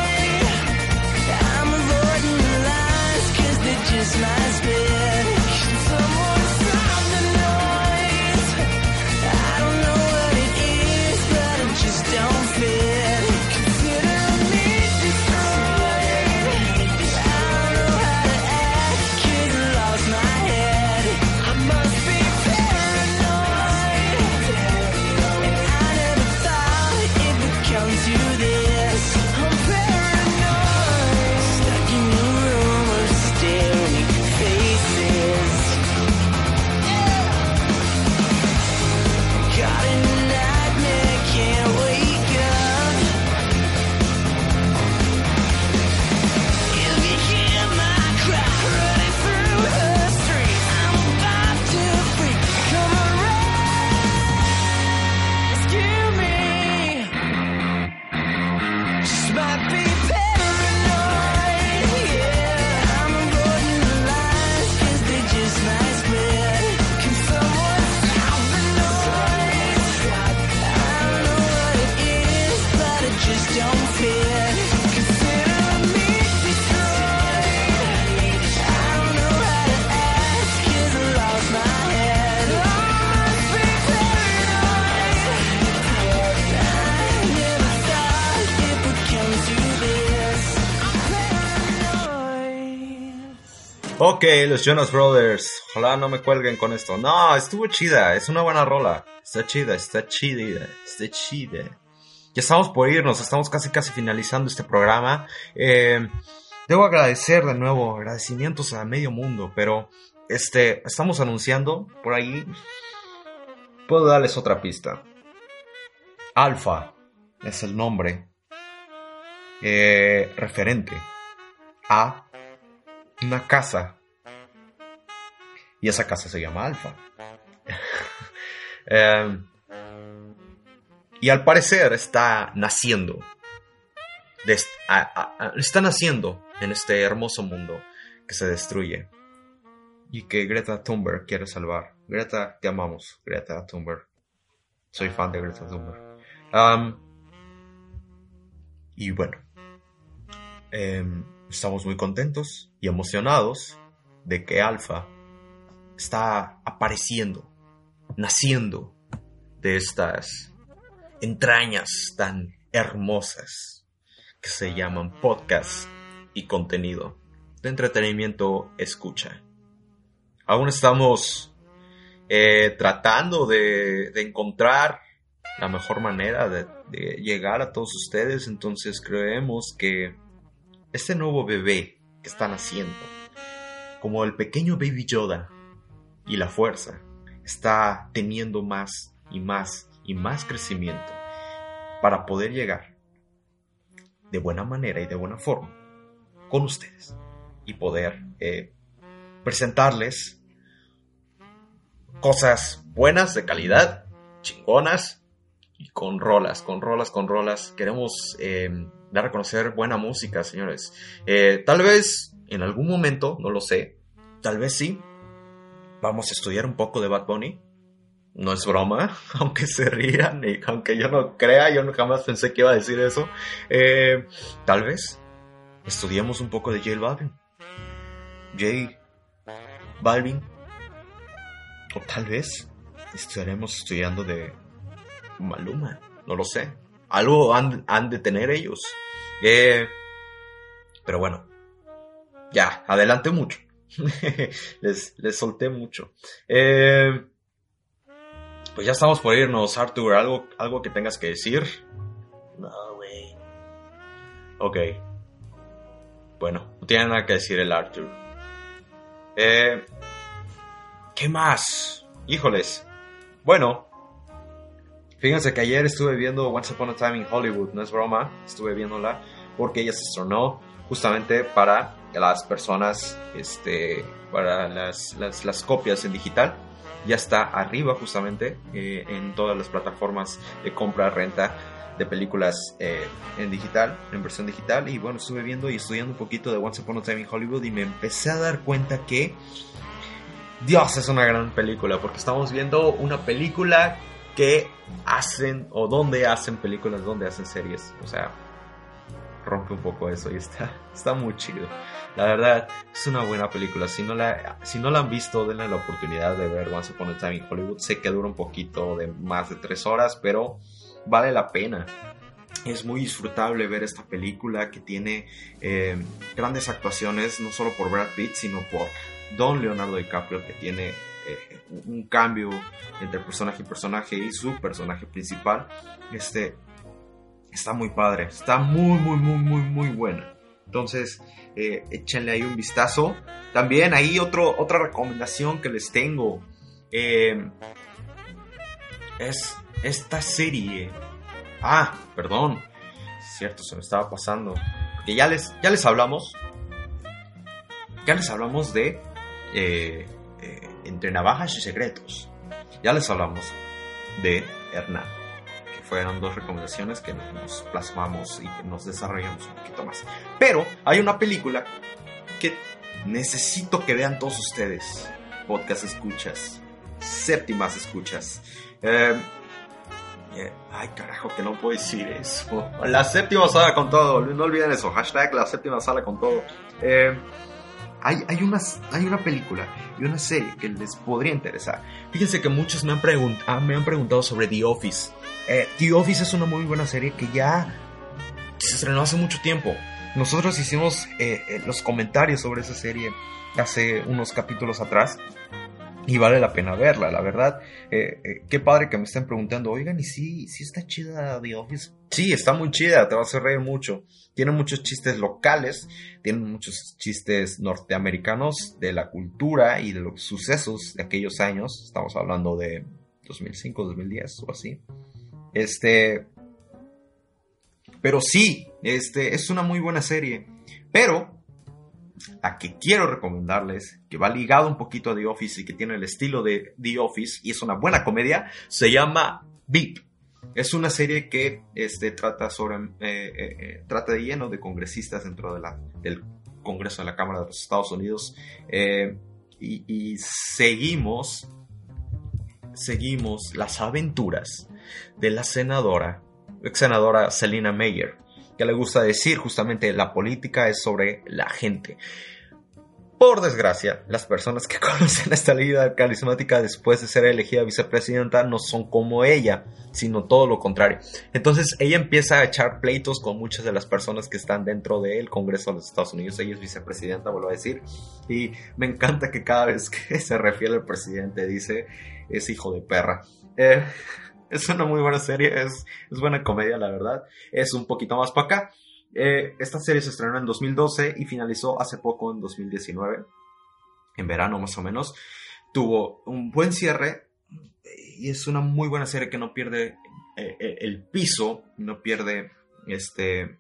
I'm avoiding the they just might spit. Ok, los Jonas Brothers. Ojalá no me cuelguen con esto. No, estuvo chida. Es una buena rola. Está chida, está chida, está chida. Ya estamos por irnos. Estamos casi casi finalizando este programa. Eh, debo agradecer de nuevo. Agradecimientos a medio mundo. Pero este, estamos anunciando por ahí. Puedo darles otra pista. Alfa es el nombre eh, referente a una casa. Y esa casa se llama Alfa. Em, y al parecer está naciendo. está naciendo en este hermoso mundo que se destruye. Y que Greta Thunberg quiere salvar. Greta, te amamos, Greta Thunberg. Soy fan de Greta Thunberg. Y bueno, em, estamos muy contentos y emocionados de que Alpha está apareciendo, naciendo de estas entrañas tan hermosas que se llaman podcast y contenido de entretenimiento escucha. Aún estamos eh, tratando de, de encontrar la mejor manera de llegar a todos ustedes, entonces creemos que este nuevo bebé que están haciendo, como el pequeño baby Yoda y la fuerza, está teniendo más y más y más crecimiento para poder llegar de buena manera y de buena forma con ustedes y poder eh, presentarles cosas buenas, de calidad, chingonas y con rolas, con rolas, con rolas. Queremos eh, dar a conocer buena música, señores. Eh, tal vez en algún momento, no lo sé, tal vez sí, vamos a estudiar un poco de Bad Bunny. No es broma, aunque se rían y aunque yo no crea, yo no jamás pensé que iba a decir eso. Eh, tal vez estudiemos un poco de J Balvin. J Balvin. O tal vez estaremos estudiando de Maluma. No lo sé. Algo han, han de tener ellos. Eh, pero bueno. Ya, adelante mucho. les, les solté mucho. Eh, pues ya estamos por irnos, Arthur. ¿Algo, algo que tengas que decir? No, güey. Ok. Bueno, no tiene nada que decir el Arthur. Eh, ¿Qué más? Híjoles. Bueno, Fíjense que ayer estuve viendo Once Upon a Time in Hollywood, no es broma, estuve viéndola porque ella se estrenó justamente para las personas, este, para las, las, las copias en digital. Ya está arriba justamente eh, en todas las plataformas de compra, renta de películas eh, en digital, en versión digital. Y bueno, estuve viendo y estudiando un poquito de Once Upon a Time in Hollywood y me empecé a dar cuenta que Dios es una gran película porque estamos viendo una película que hacen o donde hacen películas, donde hacen series. O sea, rompe un poco eso y está, está muy chido. La verdad, es una buena película. Si no, la, si no la han visto, denle la oportunidad de ver Once Upon a Time in Hollywood. Sé que dura un poquito de más de tres horas, pero vale la pena. Es muy disfrutable ver esta película que tiene eh, grandes actuaciones, no solo por Brad Pitt, sino por Don Leonardo DiCaprio, que tiene eh, un cambio entre personaje y personaje y su personaje principal. Este está muy padre, está muy, muy, muy, muy, muy buena. Entonces, eh, échenle ahí un vistazo. También ahí otro, otra recomendación que les tengo. Eh, es esta serie. Ah, perdón. Cierto, se me estaba pasando. Que ya les, ya les hablamos. Ya les hablamos de eh, eh, Entre Navajas y Secretos. Ya les hablamos de Hernán. Que fueron dos recomendaciones que nos plasmamos y que nos desarrollamos un poquito más. Pero hay una película que necesito que vean todos ustedes. Podcast escuchas. Séptimas escuchas. Eh, eh, ay, carajo, que no puedo decir eso. La séptima sala con todo. No olviden eso. Hashtag la séptima sala con todo. Eh, hay, hay, unas, hay una película y una serie que les podría interesar. Fíjense que muchos me han, pregunt ah, me han preguntado sobre The Office. Eh, The Office es una muy buena serie que ya se estrenó hace mucho tiempo. Nosotros hicimos eh, eh, los comentarios sobre esa serie hace unos capítulos atrás y vale la pena verla, la verdad. Eh, eh, qué padre que me estén preguntando, oigan, ¿y si sí está chida The Office? Sí, está muy chida, te va a hacer reír mucho. Tiene muchos chistes locales, tiene muchos chistes norteamericanos de la cultura y de los sucesos de aquellos años. Estamos hablando de 2005, 2010 o así. Este. Pero sí, este es una muy buena serie. Pero la que quiero recomendarles, que va ligado un poquito a The Office y que tiene el estilo de The Office y es una buena comedia, se llama Beep. Es una serie que este, trata, sobre, eh, eh, eh, trata de lleno de congresistas dentro de la, del Congreso de la Cámara de los Estados Unidos y, y seguimos, seguimos las aventuras de la senadora, ex senadora Selina Meyer que le gusta decir justamente la política es sobre la gente. Por desgracia, las personas que conocen esta líder carismática después de ser elegida vicepresidenta no son como ella, sino todo lo contrario. Entonces ella empieza a echar pleitos con muchas de las personas que están dentro del Congreso de los Estados Unidos. Ella es vicepresidenta, vuelvo a decir. Y me encanta que cada vez que se refiere al presidente dice, es hijo de perra. Eh, es una muy buena serie, es, es buena comedia, la verdad. Es un poquito más para acá. Eh, esta serie se estrenó en 2012 y finalizó hace poco en 2019, en verano más o menos. Tuvo un buen cierre y es una muy buena serie que no pierde eh, eh, el piso, no pierde este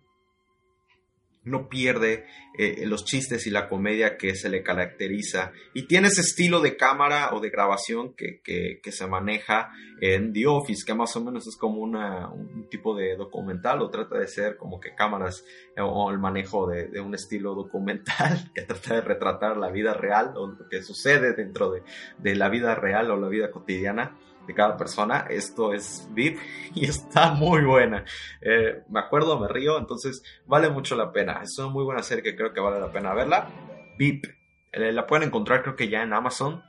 no pierde eh, los chistes y la comedia que se le caracteriza. Y tiene ese estilo de cámara o de grabación que, que, se maneja en The Office, que más o menos es como una, un tipo de documental o trata de ser como que cámaras eh, o el manejo de, de, un estilo documental que trata de retratar la vida real o lo que sucede dentro de, de la vida real o la vida cotidiana de cada persona. Esto es VIP y está muy buena. Eh, me acuerdo, me río, entonces vale mucho la pena. Es una muy buena serie que creo que vale la pena verla. VIP. Eh, la pueden encontrar creo que ya en Amazon.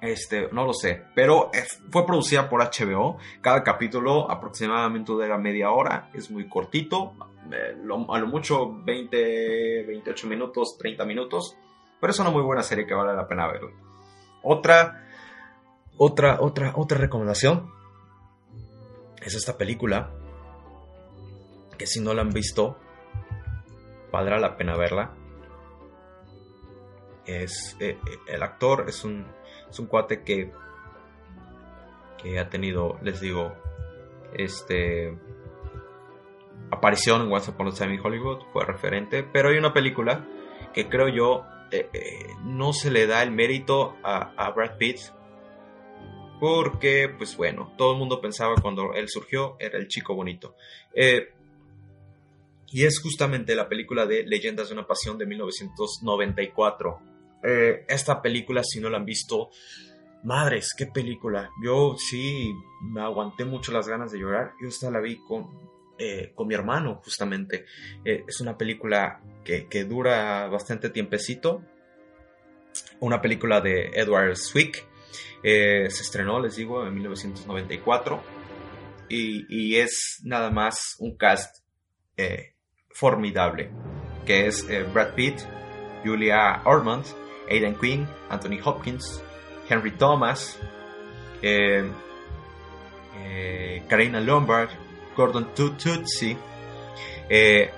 Este, no lo sé, pero fue producida por HBO. Cada capítulo aproximadamente dura media hora, es muy cortito, eh, a lo mucho 20, 28 minutos, 30 minutos, pero es una muy buena serie que vale la pena verla. Otra otra, otra, otra recomendación es esta película. Que si no la han visto, valdrá la pena verla. Es, eh, eh, el actor es un, es un cuate que, que ha tenido, les digo, este, aparición en Once Upon a Time in Hollywood, fue referente, pero hay una película que creo yo eh, no se le da el mérito a, Brad Pitt, porque, pues bueno, todo el mundo pensaba cuando él surgió, era el chico bonito. Eh, y es justamente la película de Leyendas de una Pasión de 1994. esta película, si no la han visto, madres, qué película. Yo sí me aguanté mucho las ganas de llorar. Yo esta la vi con, eh, con mi hermano, justamente. Eh, es una película que, dura bastante tiempecito. Una película de Edward Swick. Eh, se estrenó, les digo, en 1994. Y, es nada más un cast formidable. Que es Brad Pitt, Julia Ormond, Aidan Quinn, Anthony Hopkins, Henry Thomas, Karina Lombard, Gordon Tutsi. Eh,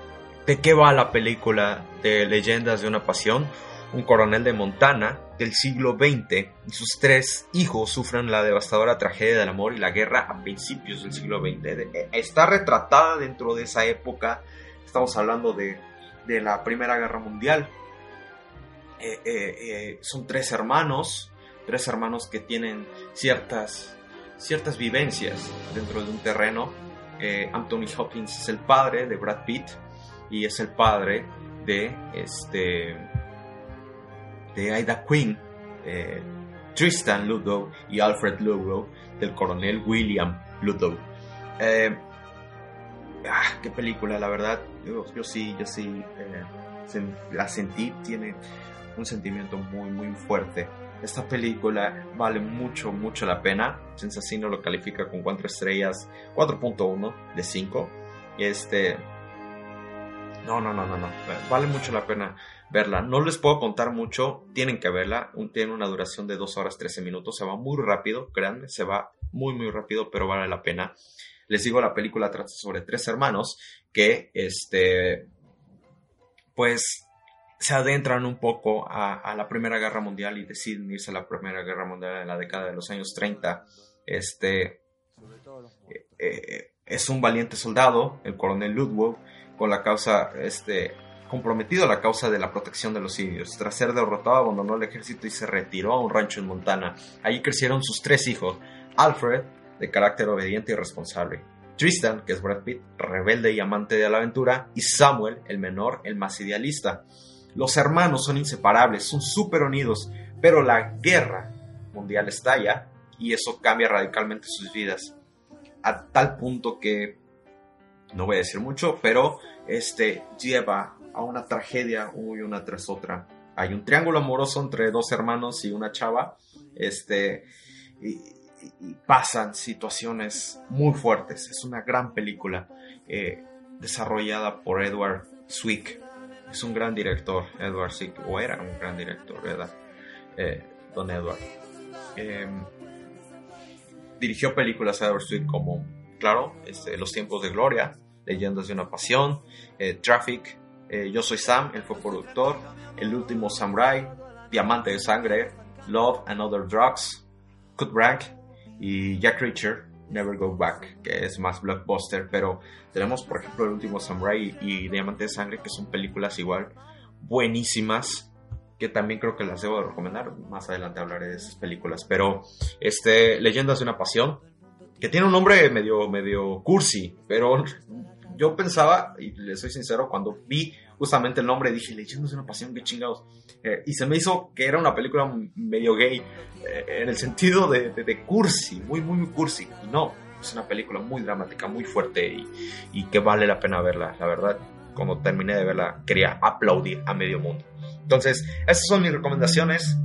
¿De qué va la película de Leyendas de una Pasión? Un coronel de Montana del siglo XX y sus tres hijos sufren la devastadora tragedia del amor y la guerra a principios del siglo XX. Eh, está retratada dentro de esa época, estamos hablando de, la Primera Guerra Mundial. Eh, son tres hermanos, tres hermanos que tienen ciertas, ciertas vivencias dentro de un terreno eh, Anthony Hopkins es el padre de Brad Pitt y es el padre de este de Ida Quinn, eh, Tristan Ludlow y Alfred Ludlow del coronel William Ludlow. Eh, ah, qué película, la verdad. Yo, sí, yo sí la sentí. Tiene un sentimiento muy, muy fuerte. Esta película vale mucho, mucho la pena. Sensacino lo califica con 4 estrellas, 4.1 de 5. Este. No, no, no, no, no. Vale mucho la pena verla. No les puedo contar mucho. Tienen que verla. Tiene una duración de 2 horas 13 minutos. Se va muy rápido, créanme. Se va muy, muy rápido, pero vale la pena. Les digo, la película trata sobre tres hermanos que, este. Pues se adentran un poco a, la Primera Guerra Mundial y deciden irse a la Primera Guerra Mundial en la década de los años 30. Este eh, eh, es un valiente soldado, el coronel Ludwig, con la causa, este, comprometido a la causa de la protección de los indios. Tras ser derrotado, abandonó el ejército y se retiró a un rancho en Montana. Allí crecieron sus tres hijos: Alfred, de carácter obediente y responsable. Tristan, que es Brad Pitt, rebelde y amante de la aventura, y Samuel, el menor, el más idealista. Los hermanos son inseparables, son súper unidos, pero la guerra mundial estalla y eso cambia radicalmente sus vidas. A tal punto que, no voy a decir mucho, pero este lleva a una tragedia una tras otra. Hay un triángulo amoroso entre dos hermanos y una chava, este, y, pasan situaciones muy fuertes. Es una gran película eh, desarrollada por Edward Swick es un gran director, Edward Sick, o era un gran director, ¿verdad? Eh, don Edward. Em, dirigió películas Edward Swick como, claro, este, Los tiempos de gloria, Leyendas de una pasión, eh, Traffic, eh, Yo soy Sam, él fue productor, El último samurai, Diamante de sangre, Love and Other Drugs, Cut Rank y Jack Reacher, Never Go Back, que es más blockbuster, pero tenemos por ejemplo El último Samurai y Diamante de Sangre, que son películas igual buenísimas, que también creo que las debo de recomendar, más adelante hablaré de esas películas, pero este, Leyendas de una Pasión, que tiene un nombre medio, medio cursi, pero yo pensaba, y le soy sincero, cuando vi justamente el nombre dije, Leyendas de una Pasión, qué chingados. Eh, y se me hizo que era una película medio gay, eh, en el sentido de, de, cursi, muy, muy, muy cursi. Y no, es una película muy dramática, muy fuerte y, y, que vale la pena verla, la verdad. Cuando terminé de verla, quería aplaudir a medio mundo. Entonces, esas son mis recomendaciones.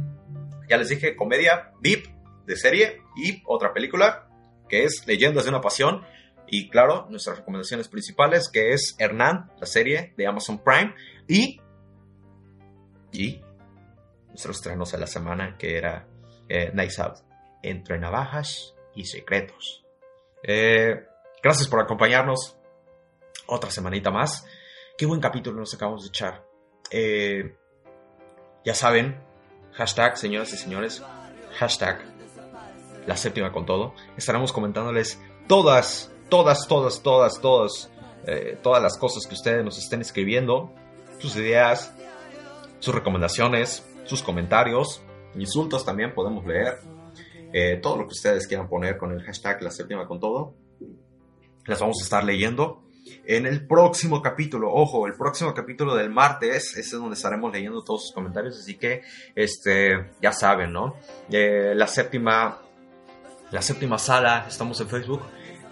Ya les dije, comedia, VIP de serie y otra película que es Leyendas de una Pasión. Y claro, nuestras recomendaciones principales, que es Hernán, la serie de Amazon Prime, y, y nuestros estrenos de la semana, que era eh, Nice Out, Entre Navajas y Secretos. Eh, gracias por acompañarnos otra semanita más. Qué buen capítulo nos acabamos de echar. Eh, ya saben, hashtag, señoras y señores, hashtag la séptima con todo. Estaremos comentándoles todas todas, todas, todas, todas, eh, todas las cosas que ustedes nos estén escribiendo, sus ideas, sus recomendaciones, sus comentarios, insultos también podemos leer. Eh, todo lo que ustedes quieran poner con el hashtag la séptima con todo, las vamos a estar leyendo en el próximo capítulo. Ojo, el próximo capítulo del martes, ese es donde estaremos leyendo todos sus comentarios, así que este, ya saben, ¿no? Eh, la séptima, la séptima sala, estamos en Facebook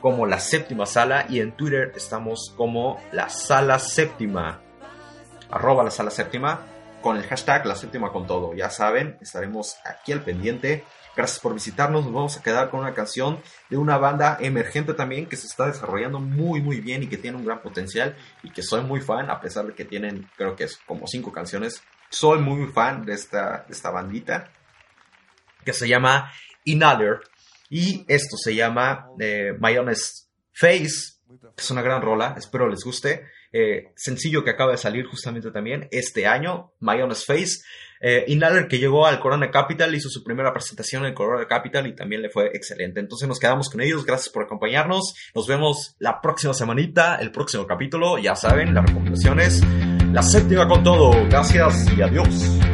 como la séptima sala y en Twitter estamos como la sala séptima, arroba la sala séptima con el hashtag la séptima con todo. Ya saben, estaremos aquí al pendiente. Gracias por visitarnos. Nos vamos a quedar con una canción de una banda emergente también que se está desarrollando muy muy bien y que tiene un gran potencial y que soy muy fan a pesar de que tienen creo que es como cinco canciones. Soy muy fan de esta, de esta bandita que se llama Inhaler y esto se llama eh, My Honest Face. Es una gran rola, espero les guste. Eh, sencillo que acaba de salir justamente también este año, My Honest Face. Eh, Inhaler que llegó al Corona Capital, hizo su primera presentación en el Corona Capital y también le fue excelente. Entonces nos quedamos con ellos, gracias por acompañarnos. Nos vemos la próxima semanita, el próximo capítulo. Ya saben, las recomendaciones. La séptima con todo. Gracias y adiós.